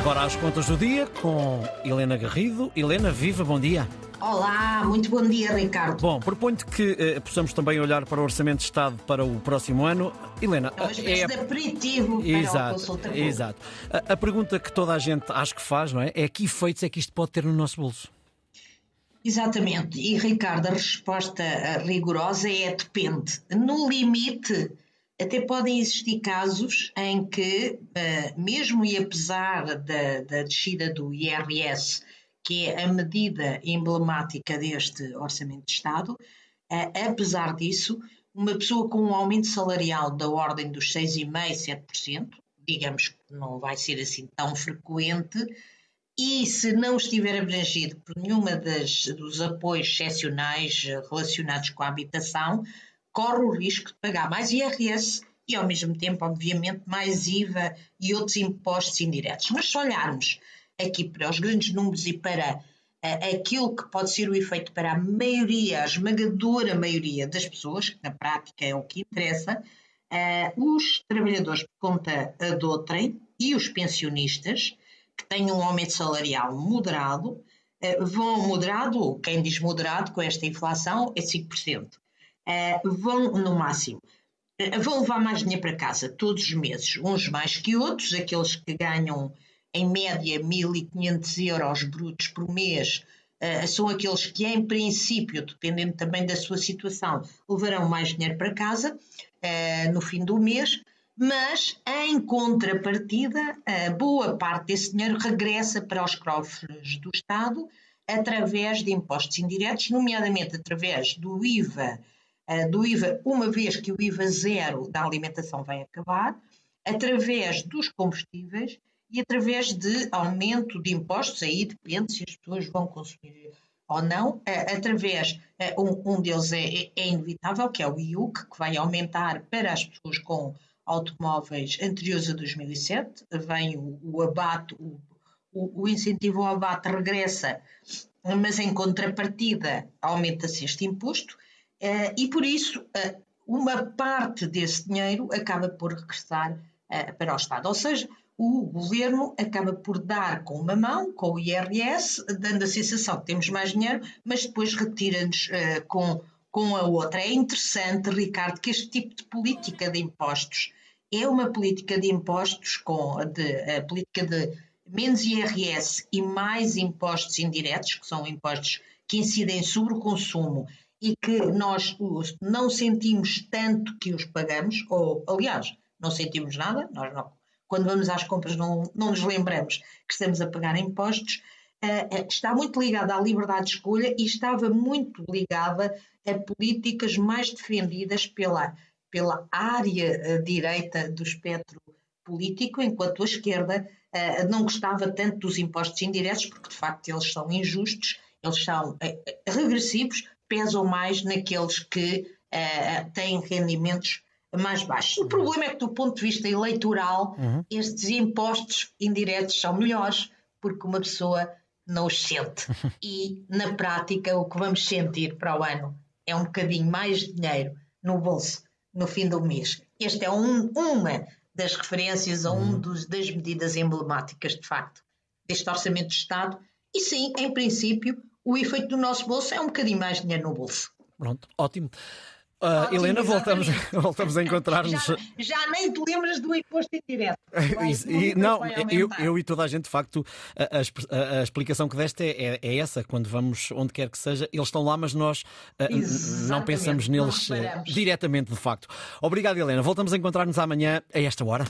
Agora às contas do dia com Helena Garrido. Helena, viva, bom dia. Olá, muito bom dia, Ricardo. Bom, proponho-te que eh, possamos também olhar para o Orçamento de Estado para o próximo ano. Helena, É uma espécie de aperitivo para exato, a consulta exato. A, a pergunta que toda a gente acho que faz, não é? É que efeitos é que isto pode ter no nosso bolso? Exatamente. E, Ricardo, a resposta eh, rigorosa é depende. No limite, até podem existir casos em que, eh, mesmo e apesar da, da descida do IRS, que é a medida emblemática deste Orçamento de Estado, eh, apesar disso, uma pessoa com um aumento salarial da ordem dos 6,5%, 7%, digamos que não vai ser assim tão frequente, e se não estiver abrangido por nenhuma das, dos apoios excepcionais eh, relacionados com a habitação, corre o risco de pagar mais IRS e, ao mesmo tempo, obviamente, mais IVA e outros impostos indiretos. Mas se olharmos aqui para os grandes números e para eh, aquilo que pode ser o efeito para a maioria, a esmagadora maioria das pessoas, que na prática é o que interessa, eh, os trabalhadores por conta de outrem e os pensionistas, que têm um aumento salarial moderado, eh, vão moderado, quem diz moderado com esta inflação é 5%, eh, vão no máximo, eh, vão levar mais dinheiro para casa todos os meses, uns mais que outros, aqueles que ganham em média 1.500 euros brutos por mês, são aqueles que em princípio, dependendo também da sua situação, levarão mais dinheiro para casa no fim do mês, mas em contrapartida, boa parte desse dinheiro regressa para os cofres do Estado através de impostos indiretos, nomeadamente através do IVA, do IVA, uma vez que o IVA zero da alimentação vai acabar, através dos combustíveis e através de aumento de impostos, aí depende se as pessoas vão consumir ou não, através, um, um deles é, é inevitável, que é o IUC, que vai aumentar para as pessoas com automóveis anteriores a 2007, vem o, abate, o, incentivo ao abate regressa, mas em contrapartida aumenta-se este imposto e por isso uh, uma parte desse dinheiro acaba por regressar uh, para o Estado, ou seja, o governo acaba por dar com uma mão, com o IRS, dando a sensação que temos mais dinheiro, mas depois retira-nos com, com a outra. É interessante, Ricardo, que este tipo de política de impostos é uma política de impostos com de, a política de menos IRS e mais impostos indiretos, que são impostos que incidem sobre o consumo e que nós não sentimos tanto que os pagamos, ou aliás, não sentimos nada, nós não, quando vamos às compras não, não nos lembramos que estamos a pagar impostos, uh, está muito ligada à liberdade de escolha e estava muito ligada a políticas mais defendidas pela pela área direita do espectro político, enquanto a esquerda uh, não gostava tanto dos impostos indiretos, porque de facto eles são injustos, eles são regressivos, pesam mais naqueles que uh, têm rendimentos mais baixos. O problema é que, do ponto de vista eleitoral, uhum. estes impostos indiretos são melhores, porque uma pessoa não os sente. E, na prática, o que vamos sentir para o ano é um bocadinho mais dinheiro no bolso no fim do mês. Esta é um, uma das referências a um dos, das medidas emblemáticas, de facto, deste Orçamento de Estado. E sim, em princípio, o efeito do nosso bolso é um bocadinho mais dinheiro no bolso. Pronto, ótimo. Uh, Ótimo, Helena, voltamos, voltamos a encontrar-nos. Já, já, nem te lembras do imposto indireto. e, não, eu, eu, e toda a gente, de facto, a, a, a explicação que deste é, é, é, essa. Quando vamos onde quer que seja, eles estão lá, mas nós uh, não pensamos neles uh, diretamente, de facto. Obrigado, Helena. Voltamos a encontrar-nos amanhã a esta hora.